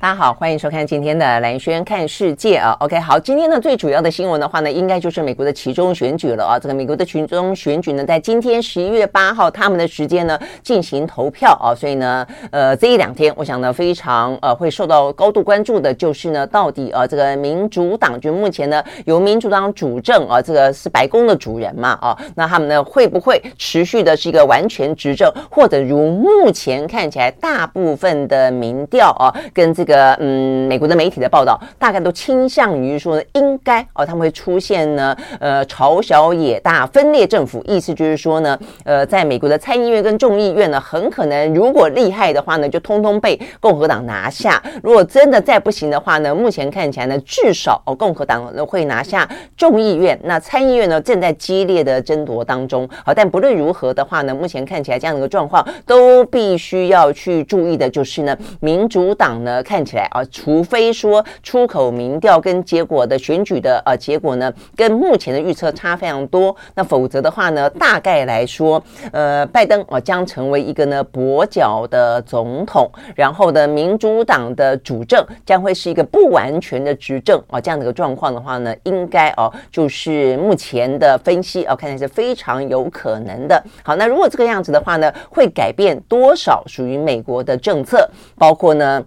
大家好，欢迎收看今天的兰轩看世界啊。OK，好，今天呢最主要的新闻的话呢，应该就是美国的其中选举了啊。这个美国的期中选举呢，在今天十一月八号他们的时间呢进行投票啊。所以呢，呃，这一两天，我想呢非常呃会受到高度关注的，就是呢到底呃这个民主党就目前呢由民主党主政啊，这个是白宫的主人嘛啊，那他们呢会不会持续的是一个完全执政，或者如目前看起来大部分的民调啊跟这。个嗯，美国的媒体的报道大概都倾向于说呢，应该哦，他们会出现呢，呃，朝小野大分裂政府，意思就是说呢，呃，在美国的参议院跟众议院呢，很可能如果厉害的话呢，就通通被共和党拿下；如果真的再不行的话呢，目前看起来呢，至少哦，共和党呢会拿下众议院，那参议院呢正在激烈的争夺当中。好，但不论如何的话呢，目前看起来这样的一个状况，都必须要去注意的就是呢，民主党呢看。看起来啊，除非说出口民调跟结果的选举的呃结果呢，跟目前的预测差非常多，那否则的话呢，大概来说，呃，拜登啊将成为一个呢跛脚的总统，然后呢，民主党的主政将会是一个不完全的执政啊，这样的一个状况的话呢，应该哦，就是目前的分析哦，看起来是非常有可能的。好，那如果这个样子的话呢，会改变多少属于美国的政策，包括呢？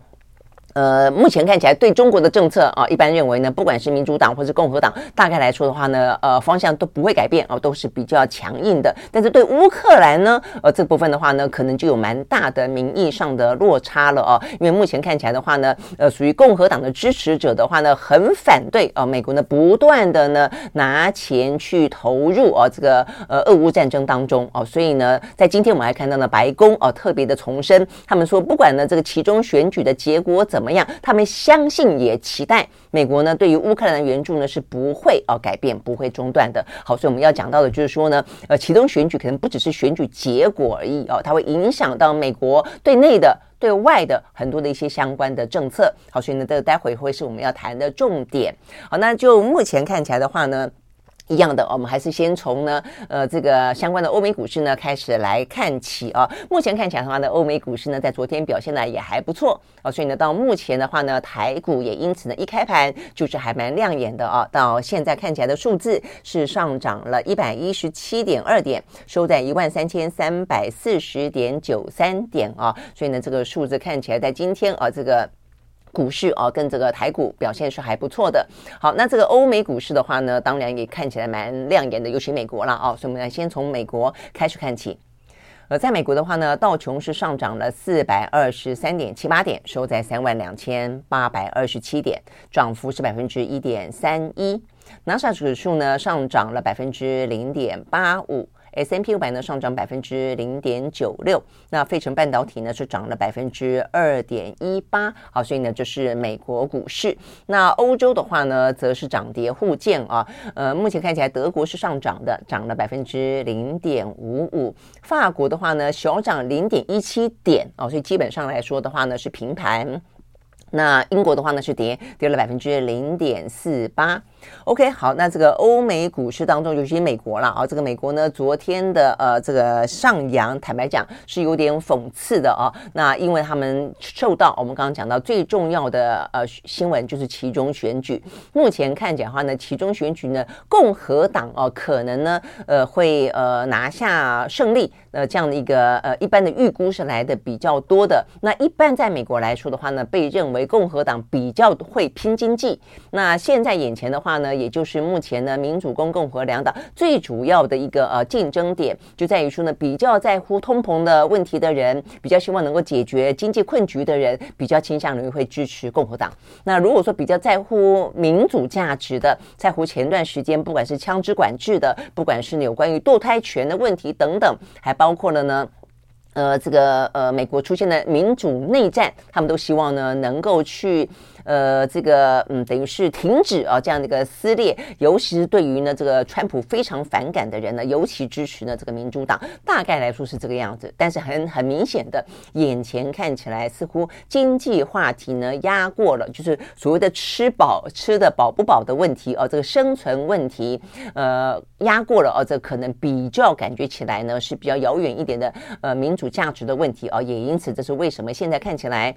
呃，目前看起来对中国的政策啊，一般认为呢，不管是民主党或是共和党，大概来说的话呢，呃，方向都不会改变啊，都是比较强硬的。但是对乌克兰呢，呃，这部分的话呢，可能就有蛮大的民意上的落差了啊。因为目前看起来的话呢，呃，属于共和党的支持者的话呢，很反对啊，美国呢不断的呢拿钱去投入啊这个呃俄乌战争当中啊。所以呢，在今天我们还看到了白宫啊特别的重申，他们说不管呢这个其中选举的结果怎。怎么样？他们相信也期待美国呢，对于乌克兰的援助呢是不会哦改变，不会中断的。好，所以我们要讲到的就是说呢，呃，其中选举可能不只是选举结果而已哦，它会影响到美国对内的、对外的很多的一些相关的政策。好，所以呢，这待会会是我们要谈的重点。好，那就目前看起来的话呢。一样的，我们还是先从呢，呃，这个相关的欧美股市呢开始来看起啊。目前看起来的话呢，欧美股市呢在昨天表现呢也还不错啊，所以呢，到目前的话呢，台股也因此呢一开盘就是还蛮亮眼的啊。到现在看起来的数字是上涨了一百一十七点二点，收在一万三千三百四十点九三点啊。所以呢，这个数字看起来在今天啊，这个。股市啊，跟这个台股表现是还不错的。好，那这个欧美股市的话呢，当然也看起来蛮亮眼的，尤其美国了啊。所以我们来先从美国开始看起。呃，在美国的话呢，道琼是上涨了四百二十三点七八点，收在三万两千八百二十七点，涨幅是百分之一点三一。纳斯达克指数呢，上涨了百分之零点八五。S&P 五百呢上涨百分之零点九六，那费城半导体呢是涨了百分之二点一八，好，所以呢就是美国股市。那欧洲的话呢，则是涨跌互见啊。呃，目前看起来德国是上涨的，涨了百分之零点五五。法国的话呢，小涨零点一七点啊，所以基本上来说的话呢是平盘。那英国的话呢是跌，跌了百分之零点四八。OK，好，那这个欧美股市当中，尤其美国了啊，这个美国呢，昨天的呃这个上扬，坦白讲是有点讽刺的啊。那因为他们受到我们刚刚讲到最重要的呃新闻就是其中选举，目前看起来的话呢，其中选举呢，共和党哦、可能呢呃会呃拿下胜利，呃这样的一个呃一般的预估是来的比较多的。那一般在美国来说的话呢，被认为共和党比较会拼经济。那现在眼前的话。呢，也就是目前呢，民主公共和两党最主要的一个呃竞争点，就在于说呢，比较在乎通膨的问题的人，比较希望能够解决经济困局的人，比较倾向于会支持共和党。那如果说比较在乎民主价值的，在乎前段时间不管是枪支管制的，不管是有关于堕胎权的问题等等，还包括了呢。呃，这个呃，美国出现的民主内战，他们都希望呢，能够去呃，这个嗯，等于是停止啊这样的一个撕裂，尤其是对于呢这个川普非常反感的人呢，尤其支持呢这个民主党，大概来说是这个样子。但是很很明显的，眼前看起来似乎经济话题呢压过了，就是所谓的吃饱吃的饱不饱的问题哦，这个生存问题呃压过了哦，这可能比较感觉起来呢是比较遥远一点的呃民主价值的问题哦，也因此这是为什么现在看起来。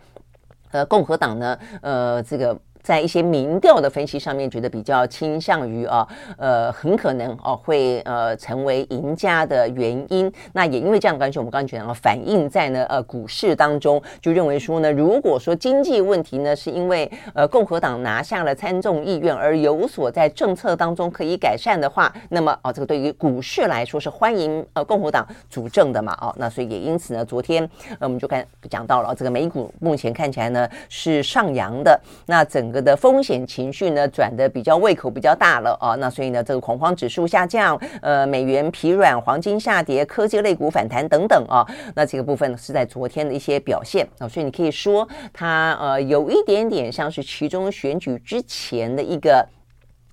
呃，共和党呢，呃，这个。在一些民调的分析上面，觉得比较倾向于啊，呃，很可能哦会呃成为赢家的原因。那也因为这样的关系，我们刚刚讲了，反映在呢呃股市当中，就认为说呢，如果说经济问题呢是因为呃共和党拿下了参众议院而有所在政策当中可以改善的话，那么哦这个对于股市来说是欢迎呃共和党主政的嘛哦，那所以也因此呢，昨天呃我们就看讲到了这个美股目前看起来呢是上扬的，那整。个的风险情绪呢转的比较胃口比较大了啊，那所以呢这个恐慌指数下降，呃美元疲软，黄金下跌，科技类股反弹等等啊，那这个部分呢是在昨天的一些表现啊，所以你可以说它呃有一点点像是其中选举之前的一个。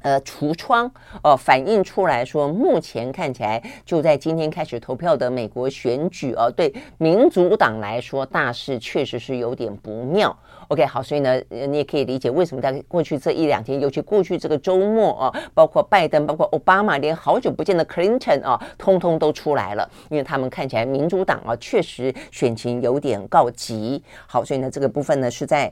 呃，橱窗哦、反映出来说，目前看起来就在今天开始投票的美国选举哦、对民主党来说，大势确实是有点不妙。OK，好，所以呢，你也可以理解为什么在过去这一两天，尤其过去这个周末啊，包括拜登，包括奥巴马，连好久不见的 Clinton 啊，通通都出来了，因为他们看起来民主党啊，确实选情有点告急。好，所以呢，这个部分呢是在。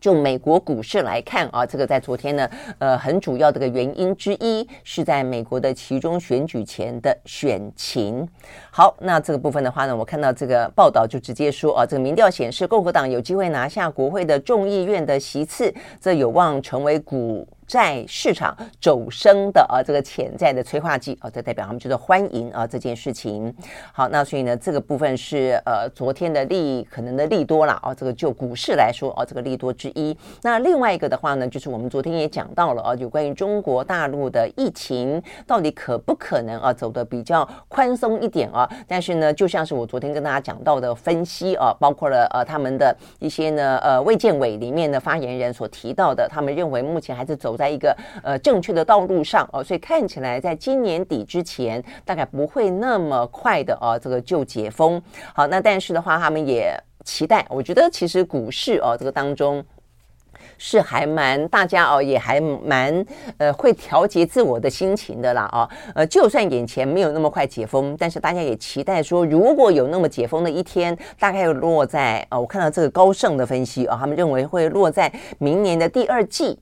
就美国股市来看啊，这个在昨天呢，呃，很主要的一个原因之一是在美国的其中选举前的选情。好，那这个部分的话呢，我看到这个报道就直接说啊，这个民调显示共和党有机会拿下国会的众议院的席次，这有望成为股。在市场走升的啊，这个潜在的催化剂啊，这代表他们就是欢迎啊这件事情。好，那所以呢，这个部分是呃昨天的利可能的利多了啊，这个就股市来说啊，这个利多之一。那另外一个的话呢，就是我们昨天也讲到了啊，有关于中国大陆的疫情到底可不可能啊走的比较宽松一点啊？但是呢，就像是我昨天跟大家讲到的分析啊，包括了呃他们的一些呢呃卫健委里面的发言人所提到的，他们认为目前还是走。在一个呃正确的道路上哦，所以看起来在今年底之前，大概不会那么快的哦，这个就解封。好，那但是的话，他们也期待。我觉得其实股市哦，这个当中是还蛮大家哦，也还蛮呃会调节自我的心情的啦哦。呃，就算眼前没有那么快解封，但是大家也期待说，如果有那么解封的一天，大概落在呃，我看到这个高盛的分析啊，哦，他们认为会落在明年的第二季。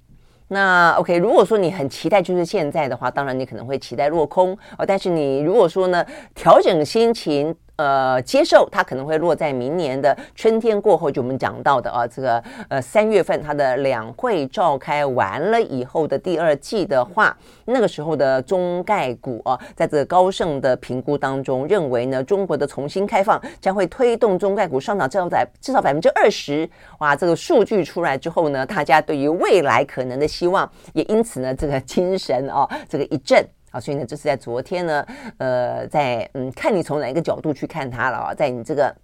那 OK，如果说你很期待就是现在的话，当然你可能会期待落空哦。但是你如果说呢，调整心情。呃，接受它可能会落在明年的春天过后，就我们讲到的啊，这个呃三月份它的两会召开完了以后的第二季的话，那个时候的中概股啊，在这个高盛的评估当中，认为呢，中国的重新开放将会推动中概股上涨至少在至少百分之二十。哇，这个数据出来之后呢，大家对于未来可能的希望也因此呢，这个精神啊，这个一振。所以呢，这是在昨天呢，呃，在嗯，看你从哪一个角度去看它了啊，在你这个。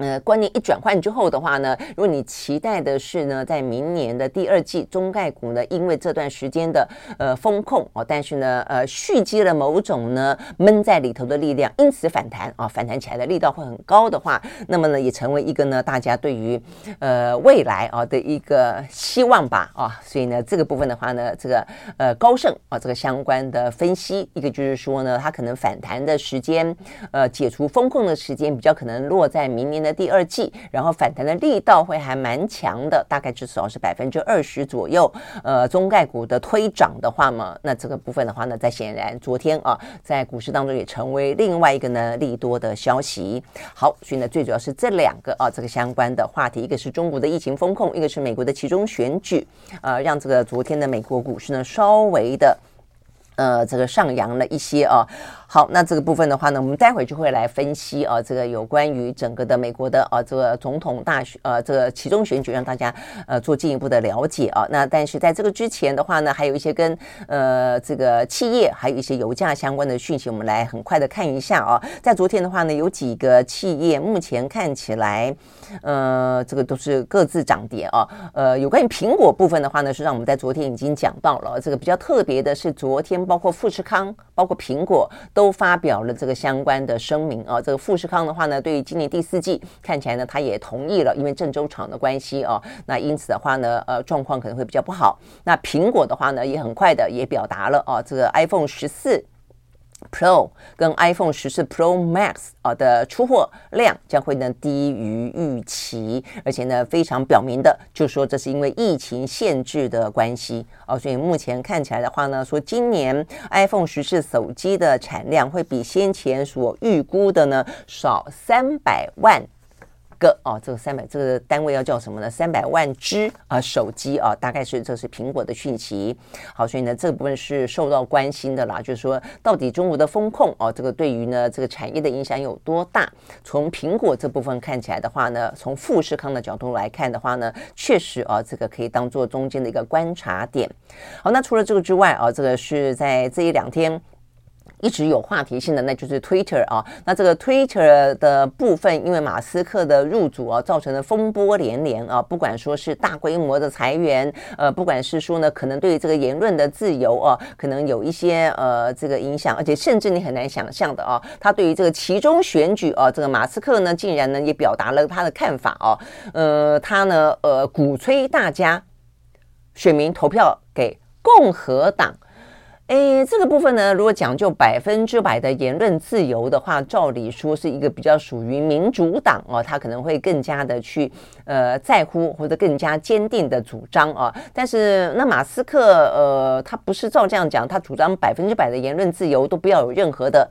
呃，观念一转换之后的话呢，如果你期待的是呢，在明年的第二季，中概股呢，因为这段时间的呃风控哦，但是呢，呃，蓄积了某种呢闷在里头的力量，因此反弹啊，反弹起来的力道会很高的话，那么呢，也成为一个呢，大家对于呃未来啊的一个希望吧啊，所以呢，这个部分的话呢，这个呃高盛啊这个相关的分析，一个就是说呢，它可能反弹的时间，呃，解除风控的时间比较可能落在明年的。第二季，然后反弹的力道会还蛮强的，大概至少是百分之二十左右。呃，中概股的推涨的话嘛，那这个部分的话呢，在显然昨天啊，在股市当中也成为另外一个呢利多的消息。好，所以呢，最主要是这两个啊，这个相关的话题，一个是中国的疫情风控，一个是美国的其中选举，呃，让这个昨天的美国股市呢稍微的。呃，这个上扬了一些啊。好，那这个部分的话呢，我们待会就会来分析啊，这个有关于整个的美国的啊这个总统大选呃这个其中选举，让大家呃做进一步的了解啊。那但是在这个之前的话呢，还有一些跟呃这个企业还有一些油价相关的讯息，我们来很快的看一下啊。在昨天的话呢，有几个企业目前看起来呃这个都是各自涨跌啊。呃，有关于苹果部分的话呢，是让我们在昨天已经讲到了。这个比较特别的是，昨天包括富士康，包括苹果。都发表了这个相关的声明啊，这个富士康的话呢，对于今年第四季看起来呢，他也同意了，因为郑州厂的关系啊，那因此的话呢，呃，状况可能会比较不好。那苹果的话呢，也很快的也表达了啊，这个 iPhone 十四。Pro 跟 iPhone 十四 Pro Max 啊的出货量将会呢低于预期，而且呢非常表明的就说这是因为疫情限制的关系哦，所以目前看起来的话呢，说今年 iPhone 十四手机的产量会比先前所预估的呢少三百万。个哦，这个三百这个单位要叫什么呢？三百万只啊手机啊，大概是这是苹果的讯息。好，所以呢这部分是受到关心的啦，就是说到底中国的风控哦，这个对于呢这个产业的影响有多大？从苹果这部分看起来的话呢，从富士康的角度来看的话呢，确实啊这个可以当做中间的一个观察点。好，那除了这个之外啊，这个是在这一两天。一直有话题性的，那就是 Twitter 啊。那这个 Twitter 的部分，因为马斯克的入主啊，造成了风波连连啊。不管说是大规模的裁员，呃，不管是说呢，可能对这个言论的自由啊，可能有一些呃这个影响，而且甚至你很难想象的啊，他对于这个其中选举啊，这个马斯克呢，竟然呢也表达了他的看法啊。呃，他呢呃鼓吹大家选民投票给共和党。诶，这个部分呢，如果讲究百分之百的言论自由的话，照理说是一个比较属于民主党哦，他可能会更加的去呃在乎或者更加坚定的主张啊。但是那马斯克呃，他不是照这样讲，他主张百分之百的言论自由都不要有任何的。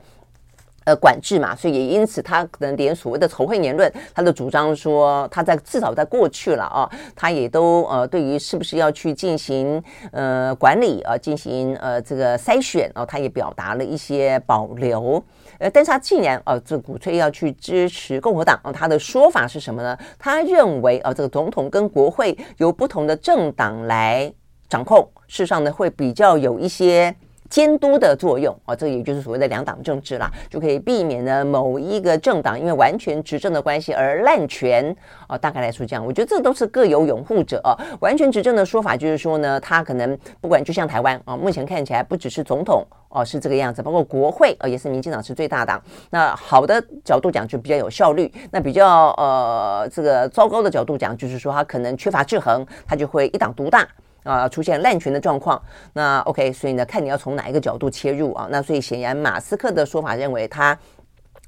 呃，管制嘛，所以也因此，他可能连所谓的仇恨言论，他的主张说，他在至少在过去了啊，他也都呃，对于是不是要去进行呃管理啊，进行呃这个筛选啊，他也表达了一些保留。呃，但是他既然啊，这鼓吹要去支持共和党啊，他的说法是什么呢？他认为啊，这个总统跟国会由不同的政党来掌控，事实上呢，会比较有一些。监督的作用啊，这也就是所谓的两党政治啦，就可以避免呢某一个政党因为完全执政的关系而滥权啊。大概来说这样，我觉得这都是各有拥护者啊。完全执政的说法就是说呢，他可能不管就像台湾啊，目前看起来不只是总统哦是这个样子，包括国会啊也是民进党是最大党。那好的角度讲就比较有效率，那比较呃这个糟糕的角度讲就是说他可能缺乏制衡，他就会一党独大。啊，出现滥权的状况，那 OK，所以呢，看你要从哪一个角度切入啊。那所以显然，马斯克的说法认为，他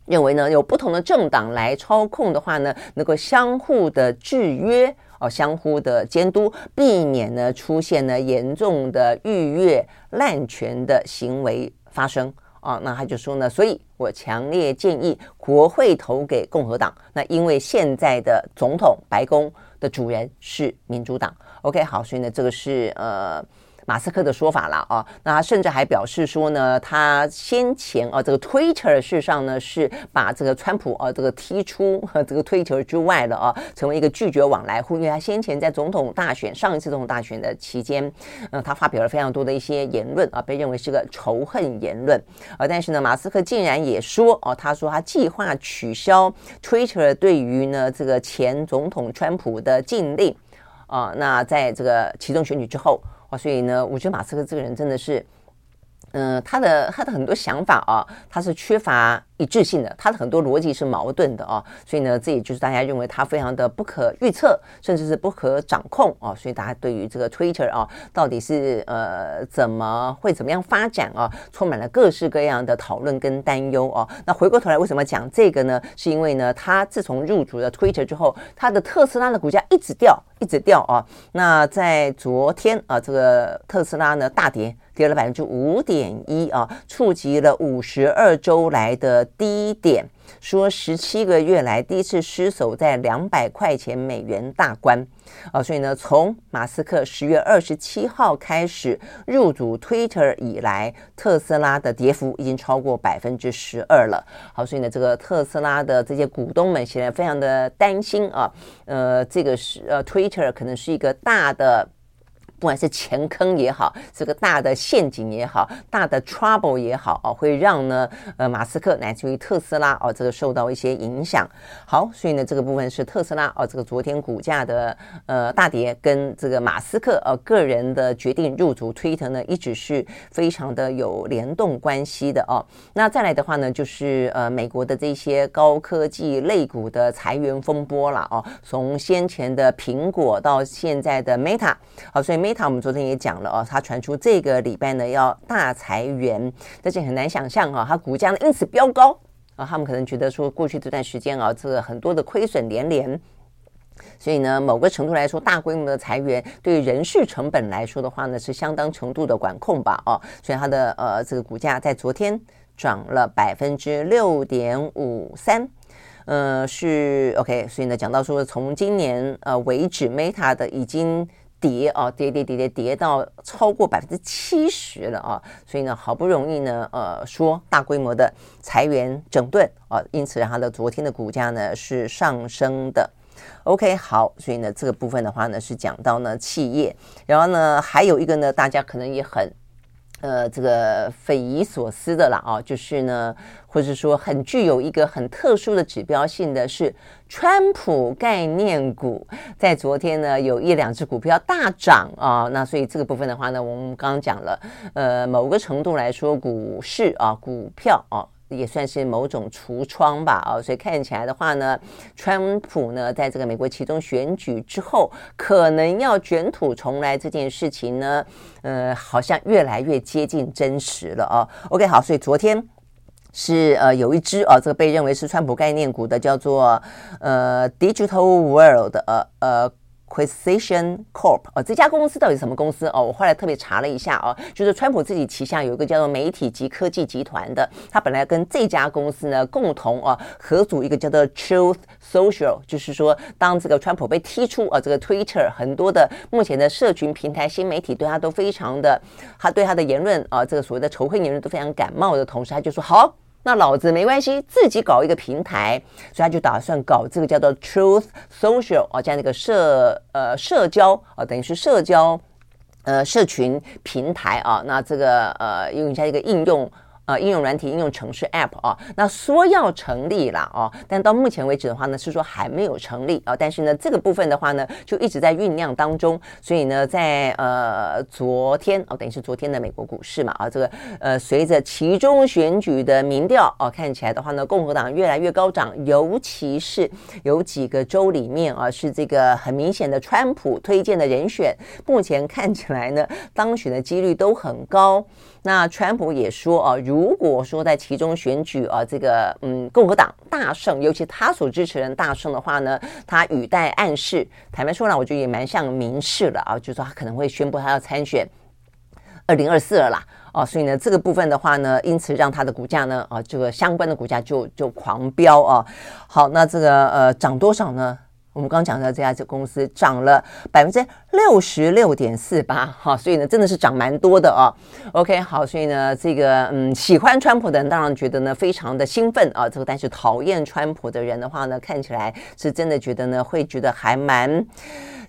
认为呢，有不同的政党来操控的话呢，能够相互的制约哦，相互的监督，避免呢出现呢严重的逾越滥权的行为发生啊。那他就说呢，所以我强烈建议国会投给共和党。那因为现在的总统白宫的主人是民主党。OK，好，所以呢，这个是呃。马斯克的说法了啊，那他甚至还表示说呢，他先前啊，这个 Twitter 事实上呢是把这个川普啊这个踢出和这个 Twitter 之外了啊，成为一个拒绝往来户。因为他先前在总统大选上一次总统大选的期间，呃，他发表了非常多的一些言论啊，被认为是个仇恨言论啊。但是呢，马斯克竟然也说哦，他说他计划取消 Twitter 对于呢这个前总统川普的禁令啊。那在这个其中选举之后啊。所以呢，我觉得马斯克这个人真的是，嗯、他的他的很多想法啊，他是缺乏。一致性的，他的很多逻辑是矛盾的啊，所以呢，这也就是大家认为他非常的不可预测，甚至是不可掌控啊，所以大家对于这个 Twitter 啊，到底是呃怎么会怎么样发展啊，充满了各式各样的讨论跟担忧啊。那回过头来，为什么讲这个呢？是因为呢，他自从入主了 Twitter 之后，他的特斯拉的股价一直掉，一直掉啊。那在昨天啊，这个特斯拉呢大跌。跌了百分之五点一啊，触及了五十二周来的低点，说十七个月来第一次失守在两百块钱美元大关啊，所以呢，从马斯克十月二十七号开始入主 Twitter 以来，特斯拉的跌幅已经超过百分之十二了。好，所以呢，这个特斯拉的这些股东们现在非常的担心啊，呃，这个是呃 Twitter 可能是一个大的。不管是钱坑也好，这个大的陷阱也好，大的 trouble 也好啊，会让呢呃马斯克乃至于特斯拉哦这个受到一些影响。好，所以呢这个部分是特斯拉哦这个昨天股价的呃大跌，跟这个马斯克呃个人的决定入主 Twitter 呢一直是非常的有联动关系的哦。那再来的话呢，就是呃美国的这些高科技类股的裁员风波了哦，从先前的苹果到现在的 Meta，好，所以 Meta。Meta 我们昨天也讲了哦，它传出这个礼拜呢要大裁员，但是很难想象哈，它股价呢因此飙高。啊，他们可能觉得说过去这段时间啊，这个很多的亏损连连，所以呢，某个程度来说，大规模的裁员对于人事成本来说的话呢，是相当程度的管控吧，哦，所以它的呃这个股价在昨天涨了百分之六点五三，呃是 OK，所以呢讲到说从今年呃为止，Meta 的已经。跌啊，跌跌跌跌跌到超过百分之七十了啊！所以呢，好不容易呢，呃，说大规模的裁员整顿啊，因此它的昨天的股价呢是上升的。OK，好，所以呢，这个部分的话呢是讲到呢企业，然后呢还有一个呢，大家可能也很。呃，这个匪夷所思的了啊，就是呢，或者说很具有一个很特殊的指标性的是，川普概念股在昨天呢有一两只股票大涨啊，那所以这个部分的话呢，我们刚刚讲了，呃，某个程度来说，股市啊，股票啊。也算是某种橱窗吧，啊，所以看起来的话呢，川普呢，在这个美国其中选举之后，可能要卷土重来这件事情呢，呃，好像越来越接近真实了啊。OK，好，所以昨天是呃有一只啊，这个被认为是川普概念股的，叫做呃 Digital World，呃呃。Quisition Corp 哦，这家公司到底是什么公司哦？我后来特别查了一下哦，就是川普自己旗下有一个叫做媒体及科技集团的，他本来跟这家公司呢共同啊合组一个叫做 Truth Social，就是说当这个川普被踢出啊这个 Twitter 很多的目前的社群平台新媒体对他都非常的，他对他的言论啊这个所谓的仇恨言论都非常感冒的同时，他就说好。那老子没关系，自己搞一个平台，所以他就打算搞这个叫做 Truth Social 啊，这样的一个社呃社交啊，等于是社交呃社群平台啊，那这个呃用一下一个应用。啊，应用软体、应用程式 App 啊，那说要成立了啊，但到目前为止的话呢，是说还没有成立啊。但是呢，这个部分的话呢，就一直在酝酿当中。所以呢，在呃昨天哦，等于是昨天的美国股市嘛啊，这个呃随着其中选举的民调啊，看起来的话呢，共和党越来越高涨，尤其是有几个州里面啊，是这个很明显的川普推荐的人选，目前看起来呢，当选的几率都很高。那川普也说啊，如果说在其中选举啊，这个嗯共和党大胜，尤其他所支持人大胜的话呢，他语带暗示，坦白说呢，我觉得也蛮像明示了啊，就是说他可能会宣布他要参选二零二四了啦，哦，所以呢，这个部分的话呢，因此让他的股价呢啊，这个相关的股价就就狂飙啊。好，那这个呃涨多少呢？我们刚讲到这家这公司涨了百分之六十六点四八，哈，所以呢，真的是涨蛮多的哦。OK，好，所以呢，这个嗯，喜欢川普的人当然觉得呢非常的兴奋啊，这个但是讨厌川普的人的话呢，看起来是真的觉得呢会觉得还蛮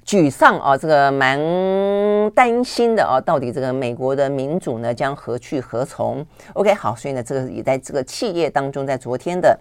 沮丧啊，这个蛮担心的啊，到底这个美国的民主呢将何去何从？OK，好，所以呢，这个也在这个企业当中，在昨天的。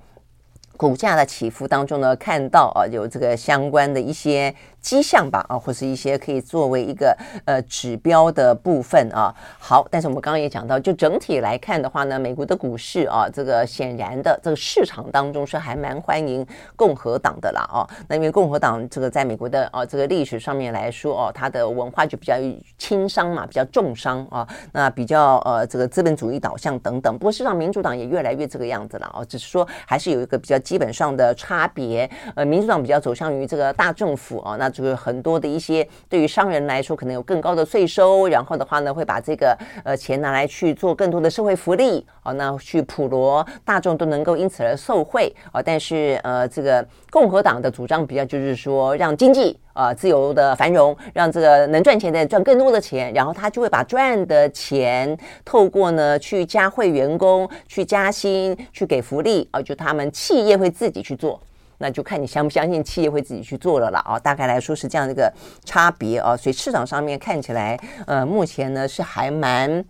股价的起伏当中呢，看到啊有这个相关的一些迹象吧啊，或是一些可以作为一个呃指标的部分啊。好，但是我们刚刚也讲到，就整体来看的话呢，美国的股市啊，这个显然的这个市场当中是还蛮欢迎共和党的啦啊。那因为共和党这个在美国的啊这个历史上面来说哦，它的文化就比较轻商嘛，比较重商啊，那比较呃这个资本主义导向等等。不过事实上，民主党也越来越这个样子了啊，只是说还是有一个比较基本上的差别。呃，民主党比较走向于这个大政府啊，那就是很多的一些对于商人来说可能有更高的税收，然后的话呢会把这个呃钱拿来去做更多的社会福利啊，那去普罗大众都能够因此而受惠啊。但是呃这个共和党的主张比较就是说让经济啊自由的繁荣，让这个能赚钱的赚更多的钱，然后他就会把赚的钱透过呢去加惠员工、去加薪、去给福利啊，就他们企业会自己去做。那就看你相不相信企业会自己去做了了啊，大概来说是这样的一个差别啊，所以市场上面看起来，呃，目前呢是还蛮。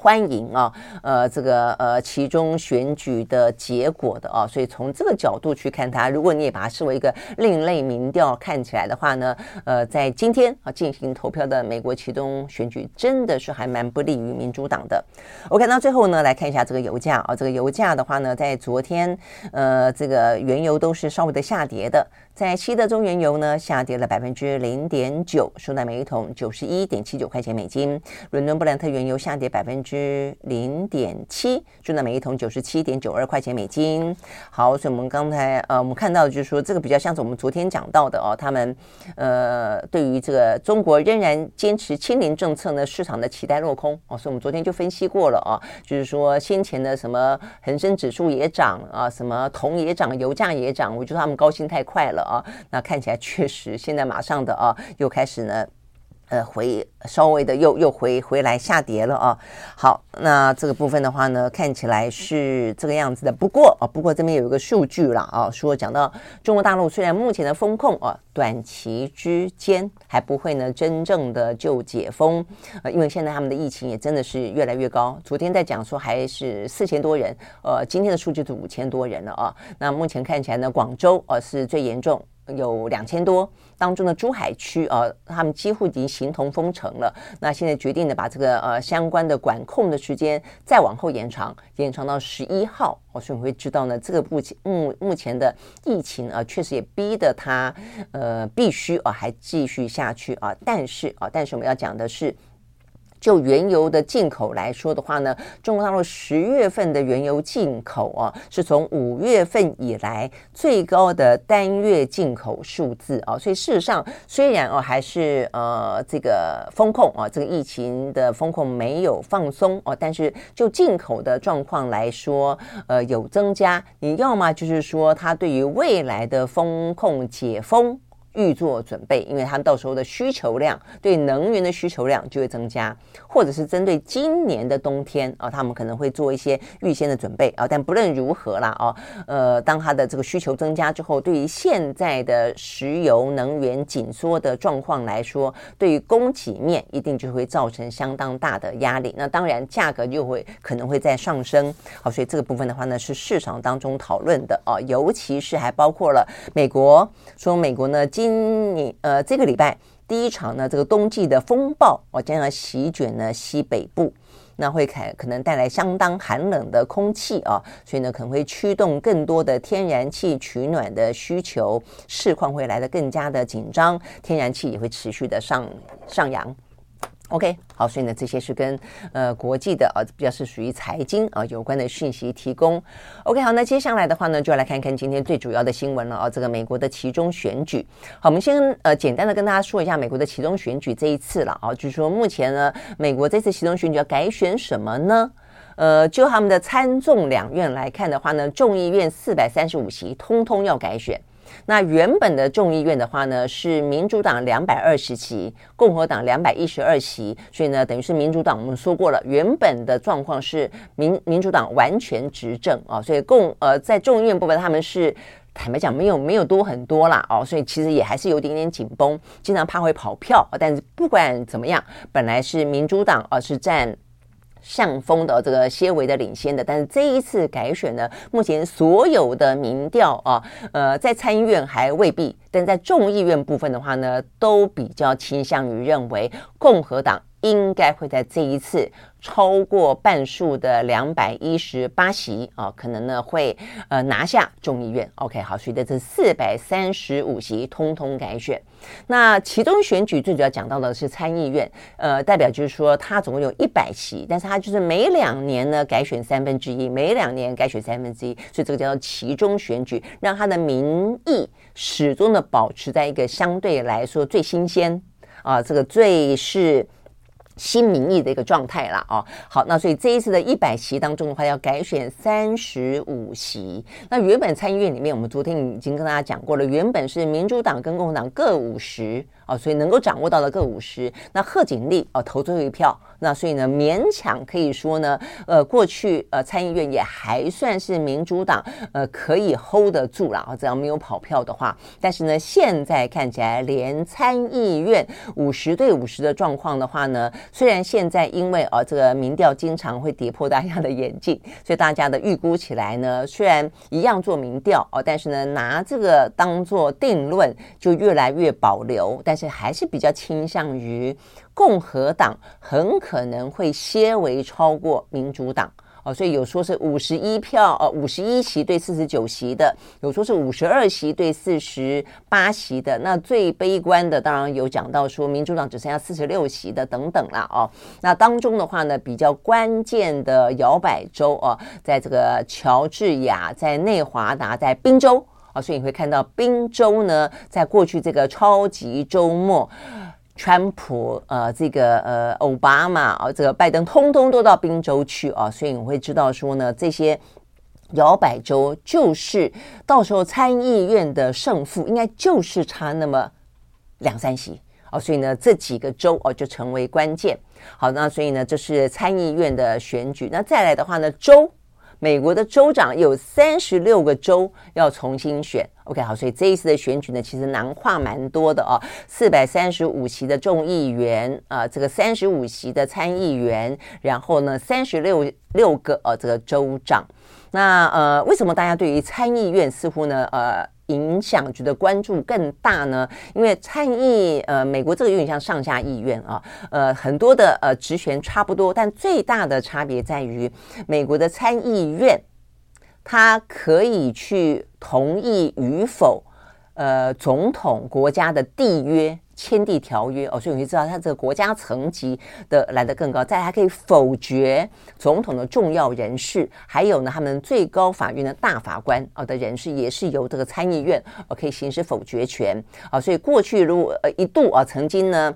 欢迎啊，呃，这个呃，其中选举的结果的啊，所以从这个角度去看它，如果你也把它视为一个另类民调看起来的话呢，呃，在今天啊进行投票的美国其中选举，真的是还蛮不利于民主党的。OK，那最后呢，来看一下这个油价啊，这个油价的话呢，在昨天呃，这个原油都是稍微的下跌的。在西德州原油呢，下跌了百分之零点九，收在每一桶九十一点七九块钱美金。伦敦布兰特原油下跌百分之零点七，收在每一桶九十七点九二块钱美金。好，所以我们刚才呃，我们看到就是说，这个比较像是我们昨天讲到的哦，他们呃，对于这个中国仍然坚持清零政策呢，市场的期待落空哦。所以我们昨天就分析过了啊，就是说先前的什么恒生指数也涨啊，什么铜也涨，油价也涨，我觉得他们高兴太快了。啊，那看起来确实，现在马上的啊，又开始呢。呃，回稍微的又又回回来下跌了啊。好，那这个部分的话呢，看起来是这个样子的。不过啊，不过这边有一个数据了啊，说讲到中国大陆虽然目前的风控啊，短期之间还不会呢真正的就解封，呃，因为现在他们的疫情也真的是越来越高。昨天在讲说还是四千多人，呃，今天的数据是五千多人了啊。那目前看起来呢，广州啊是最严重。有两千多当中的珠海区啊，他们几乎已经形同封城了。那现在决定的把这个呃相关的管控的时间再往后延长，延长到十一号。哦，所以我会知道呢，这个目前目目前的疫情啊，确实也逼得他呃必须啊还继续下去啊。但是啊，但是我们要讲的是。就原油的进口来说的话呢，中国大陆十月份的原油进口啊，是从五月份以来最高的单月进口数字啊。所以事实上，虽然哦还是呃这个风控啊，这个疫情的风控没有放松哦，但是就进口的状况来说，呃有增加。你要么就是说，它对于未来的风控解封。预做准备，因为他们到时候的需求量，对能源的需求量就会增加，或者是针对今年的冬天啊，他们可能会做一些预先的准备啊。但不论如何啦，啊，呃，当它的这个需求增加之后，对于现在的石油能源紧缩的状况来说，对于供给面一定就会造成相当大的压力。那当然，价格就会可能会在上升。好，所以这个部分的话呢，是市场当中讨论的啊，尤其是还包括了美国，说美国呢。今年呃，这个礼拜第一场呢，这个冬季的风暴哦，将要席卷呢西北部，那会开可能带来相当寒冷的空气啊，所以呢可能会驱动更多的天然气取暖的需求，市况会来得更加的紧张，天然气也会持续的上上扬。OK，好，所以呢，这些是跟呃国际的啊，比较是属于财经啊有关的讯息提供。OK，好，那接下来的话呢，就要来看看今天最主要的新闻了啊，这个美国的期中选举。好，我们先呃简单的跟大家说一下美国的期中选举这一次了啊，就是说目前呢，美国这次期中选举要改选什么呢？呃，就他们的参众两院来看的话呢，众议院四百三十五席通通要改选。那原本的众议院的话呢，是民主党两百二十席，共和党两百一十二席，所以呢，等于是民主党。我们说过了，原本的状况是民民主党完全执政啊，所以共呃在众议院部分，他们是坦白讲没有没有多很多啦哦，所以其实也还是有点点紧绷，经常怕会跑票。但是不管怎么样，本来是民主党啊是占。上风的这个些微的领先的，但是这一次改选呢，目前所有的民调啊，呃，在参议院还未必，但在众议院部分的话呢，都比较倾向于认为共和党应该会在这一次超过半数的两百一十八席啊，可能呢会呃拿下众议院。OK，好，所以的这四百三十五席通通改选。那其中选举最主要讲到的是参议院，呃，代表就是说它总共有一百席，但是它就是每两年呢改选三分之一，每两年改选三分之一，所以这个叫做其中选举，让它的民意始终的保持在一个相对来说最新鲜啊，这个最是。新民意的一个状态了啊，好，那所以这一次的一百席当中的话，要改选三十五席。那原本参议院里面，我们昨天已经跟大家讲过了，原本是民主党跟共和党各五十。哦，所以能够掌握到的各五十，那贺锦丽哦投最后一票，那所以呢勉强可以说呢，呃过去呃参议院也还算是民主党呃可以 hold 得住了啊，只要没有跑票的话，但是呢现在看起来连参议院五十对五十的状况的话呢，虽然现在因为呃这个民调经常会跌破大家的眼镜，所以大家的预估起来呢，虽然一样做民调哦，但是呢拿这个当做定论就越来越保留，但。还是比较倾向于共和党很可能会些微超过民主党哦，所以有说是五十一票哦，五十一席对四十九席的，有说是五十二席对四十八席的。那最悲观的当然有讲到说民主党只剩下四十六席的等等啦哦。那当中的话呢，比较关键的摇摆州哦，在这个乔治亚、在内华达、在宾州。所以你会看到宾州呢，在过去这个超级周末，川普呃，这个呃，奥巴马啊，这个拜登，通通都到宾州去啊。所以你会知道说呢，这些摇摆州就是到时候参议院的胜负，应该就是差那么两三席哦。所以呢，这几个州哦，就成为关键。好，那所以呢，这是参议院的选举。那再来的话呢，州。美国的州长有三十六个州要重新选，OK，好，所以这一次的选举呢，其实难跨蛮多的哦，四百三十五席的众议员啊、呃，这个三十五席的参议员，然后呢，三十六六个呃这个州长，那呃，为什么大家对于参议院似乎呢，呃？影响觉得关注更大呢？因为参议呃，美国这个有点像上下议院啊，呃，很多的呃职权差不多，但最大的差别在于美国的参议院，它可以去同意与否，呃，总统国家的缔约。签订条约哦，所以你就知道他这个国家层级的来得更高，在还可以否决总统的重要人士，还有呢，他们最高法院的大法官哦的人士也是由这个参议院哦可以行使否决权啊。所以过去如果呃一度啊曾经呢，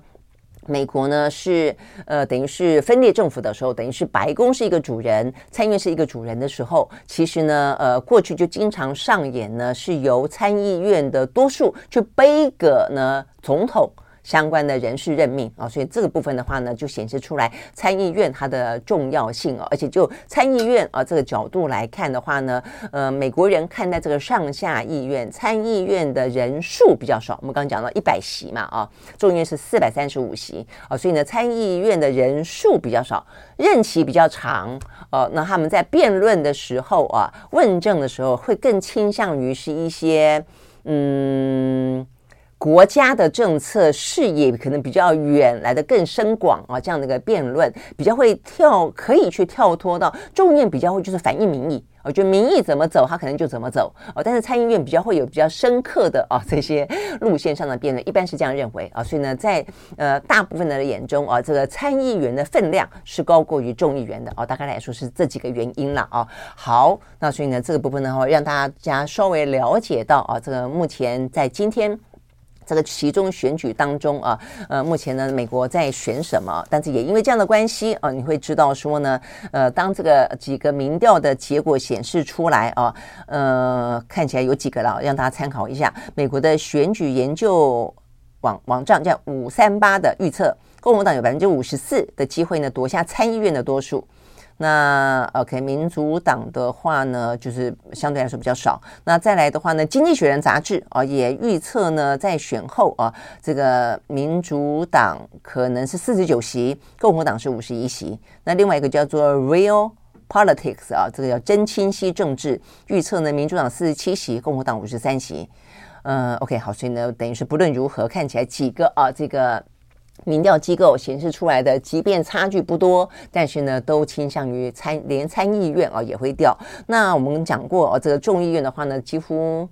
美国呢是呃等于是分裂政府的时候，等于是白宫是一个主人，参议院是一个主人的时候，其实呢呃过去就经常上演呢是由参议院的多数去背个呢。总统相关的人事任命啊，所以这个部分的话呢，就显示出来参议院它的重要性啊，而且就参议院啊这个角度来看的话呢，呃，美国人看待这个上下议院，参议院的人数比较少，我们刚刚讲到一百席嘛啊，众议院是四百三十五席啊，所以呢，参议院的人数比较少，任期比较长哦，那他们在辩论的时候啊，问政的时候会更倾向于是一些嗯。国家的政策视野可能比较远，来的更深广啊，这样的一个辩论比较会跳，可以去跳脱到众议院比较会就是反映民意，我觉得民意怎么走，他可能就怎么走哦。但是参议院比较会有比较深刻的啊这些路线上的辩论，一般是这样认为啊。所以呢，在呃大部分的人眼中啊，这个参议员的分量是高过于众议员的哦。大概来说是这几个原因了啊。好，那所以呢这个部分呢，让大家稍微了解到啊，这个目前在今天。这个其中选举当中啊，呃，目前呢，美国在选什么？但是也因为这样的关系啊，你会知道说呢，呃，当这个几个民调的结果显示出来啊，呃，看起来有几个了，让大家参考一下。美国的选举研究网网站叫五三八的预测，共和党有百分之五十四的机会呢夺下参议院的多数。那 OK，民主党的话呢，就是相对来说比较少。那再来的话呢，《经济学人》杂志啊也预测呢，在选后啊，这个民主党可能是四十九席，共和党是五十一席。那另外一个叫做 Real Politics 啊，这个叫真清晰政治预测呢，民主党四十七席，共和党五十三席。嗯，OK，好，所以呢，等于是不论如何，看起来几个啊，这个。民调机构显示出来的，即便差距不多，但是呢，都倾向于参连参议院啊也会掉。那我们讲过哦，这个众议院的话呢，几乎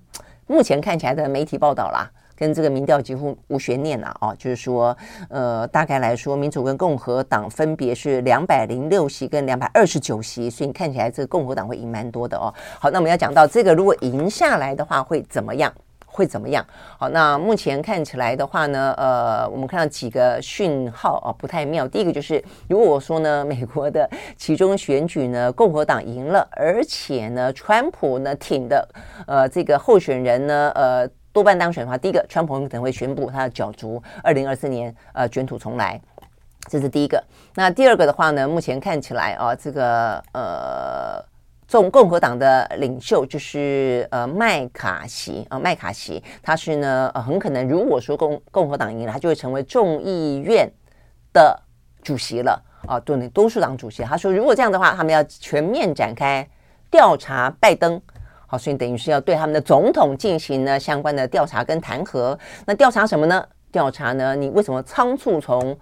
目前看起来的媒体报道啦，跟这个民调几乎无悬念了哦，就是说，呃，大概来说，民主跟共和党分别是两百零六席跟两百二十九席，所以你看起来这个共和党会赢蛮多的哦。好，那我们要讲到这个，如果赢下来的话，会怎么样？会怎么样？好，那目前看起来的话呢，呃，我们看到几个讯号啊，不太妙。第一个就是，如果说呢，美国的其中选举呢，共和党赢了，而且呢，川普呢挺的，呃，这个候选人呢，呃，多半当选的话，第一个，川普可能会宣布他的角逐二零二四年，呃，卷土重来，这是第一个。那第二个的话呢，目前看起来啊，这个呃。众共和党的领袖就是呃麦卡锡啊，麦卡锡，他是呢呃很可能，如果说共共和党赢了，他就会成为众议院的主席了啊，对，多数党主席。他说，如果这样的话，他们要全面展开调查拜登，好，所以等于是要对他们的总统进行呢相关的调查跟弹劾。那调查什么呢？调查呢，你为什么仓促从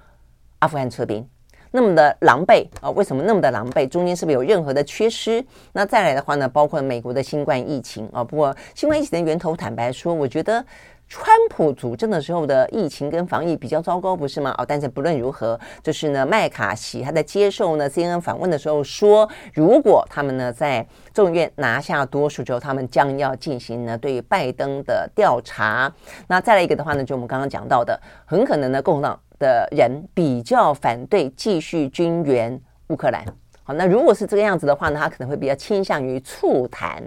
阿富汗撤兵？那么的狼狈啊？为什么那么的狼狈？中间是不是有任何的缺失？那再来的话呢？包括美国的新冠疫情啊。不过新冠疫情的源头，坦白说，我觉得川普主政的时候的疫情跟防疫比较糟糕，不是吗？哦，但是不论如何，就是呢，麦卡锡他在接受呢 CNN 访问的时候说，如果他们呢在众议院拿下多数之后，他们将要进行呢对拜登的调查。那再来一个的话呢，就我们刚刚讲到的，很可能呢共和党。的人比较反对继续军援乌克兰。好，那如果是这个样子的话呢，他可能会比较倾向于促谈，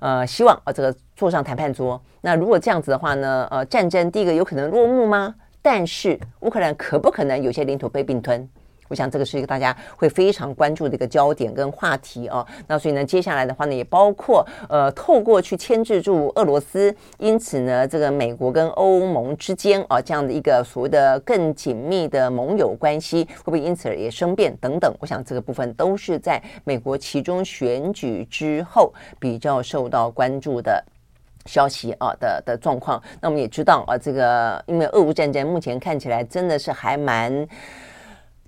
呃，希望啊这个坐上谈判桌。那如果这样子的话呢，呃，战争第一个有可能落幕吗？但是乌克兰可不可能有些领土被并吞？我想这个是一个大家会非常关注的一个焦点跟话题哦。那所以呢，接下来的话呢，也包括呃，透过去牵制住俄罗斯，因此呢，这个美国跟欧盟之间啊，这样的一个所谓的更紧密的盟友关系，会不会因此而也生变等等？我想这个部分都是在美国其中选举之后比较受到关注的消息啊的的状况。那我们也知道啊，这个因为俄乌战争目前看起来真的是还蛮。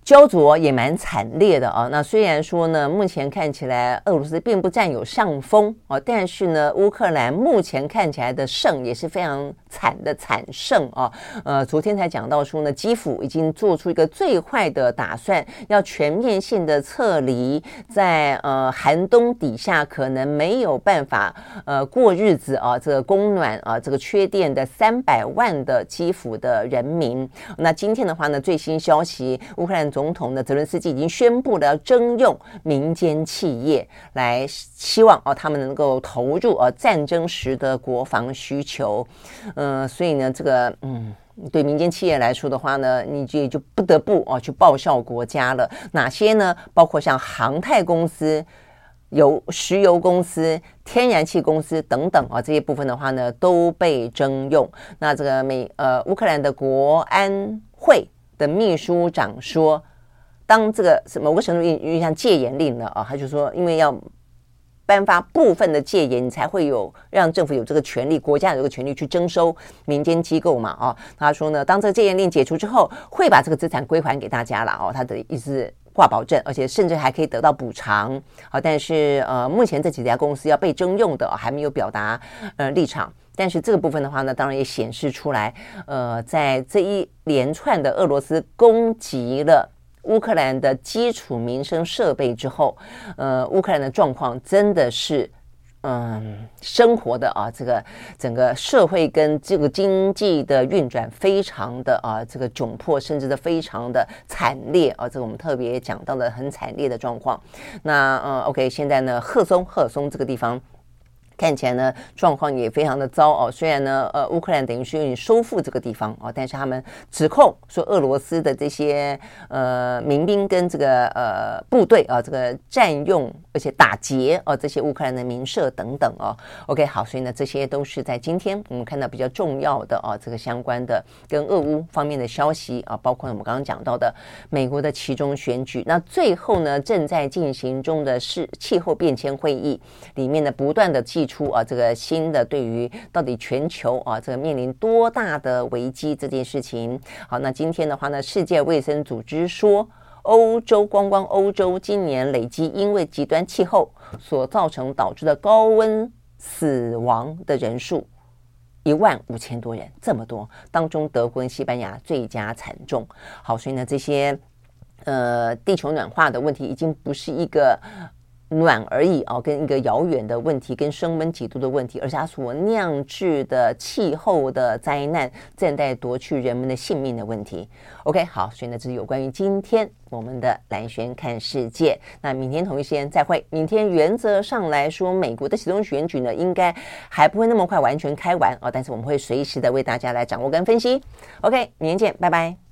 焦灼也蛮惨烈的啊。那虽然说呢，目前看起来俄罗斯并不占有上风啊，但是呢，乌克兰目前看起来的胜也是非常惨的惨胜啊。呃，昨天才讲到说呢，基辅已经做出一个最坏的打算，要全面性的撤离在呃寒冬底下可能没有办法呃过日子啊，这个供暖啊，这个缺电的三百万的基辅的人民。那今天的话呢，最新消息，乌克兰。总统的泽伦斯基已经宣布了征用民间企业来，希望哦他们能够投入呃战争时的国防需求，嗯、所以呢，这个嗯，对民间企业来说的话呢，你就就不得不哦去报效国家了。哪些呢？包括像航太公司、油石油公司、天然气公司等等啊，这些部分的话呢，都被征用。那这个美呃乌克兰的国安会。的秘书长说，当这个是某个程度有点像戒严令了啊，他就说，因为要颁发部分的戒严，你才会有让政府有这个权利，国家有这个权利去征收民间机构嘛啊。他说呢，当这个戒严令解除之后，会把这个资产归还给大家了哦。他的意思挂保证，而且甚至还可以得到补偿。好，但是呃，目前这几家公司要被征用的还没有表达呃立场。但是这个部分的话呢，当然也显示出来，呃，在这一连串的俄罗斯攻击了乌克兰的基础民生设备之后，呃，乌克兰的状况真的是，嗯，生活的啊，这个整个社会跟这个经济的运转非常的啊，这个窘迫，甚至的非常的惨烈啊，这个我们特别讲到了很惨烈的状况。那呃，OK，现在呢，赫松赫松这个地方。看起来呢，状况也非常的糟哦。虽然呢，呃，乌克兰等于是用收复这个地方哦，但是他们指控说俄罗斯的这些呃民兵跟这个呃部队啊，这个占用而且打劫哦这些乌克兰的民舍等等哦。OK，好，所以呢，这些都是在今天我们看到比较重要的啊这个相关的跟俄乌方面的消息啊，包括我们刚刚讲到的美国的其中选举。那最后呢，正在进行中的是气候变迁会议里面呢不断的记。出啊，这个新的对于到底全球啊这个面临多大的危机这件事情。好，那今天的话呢，世界卫生组织说，欧洲光光欧洲今年累积因为极端气候所造成导致的高温死亡的人数一万五千多人，这么多，当中德国跟西班牙最佳惨重。好，所以呢，这些呃地球暖化的问题已经不是一个。暖而已啊，跟一个遥远的问题，跟升温几度的问题，而且它所酿制的气候的灾难，正在夺去人们的性命的问题。OK，好，所以呢，这是有关于今天我们的蓝轩看世界。那明天同一时间再会。明天原则上来说，美国的期中选举呢，应该还不会那么快完全开完啊，但是我们会随时的为大家来掌握跟分析。OK，明天见，拜拜。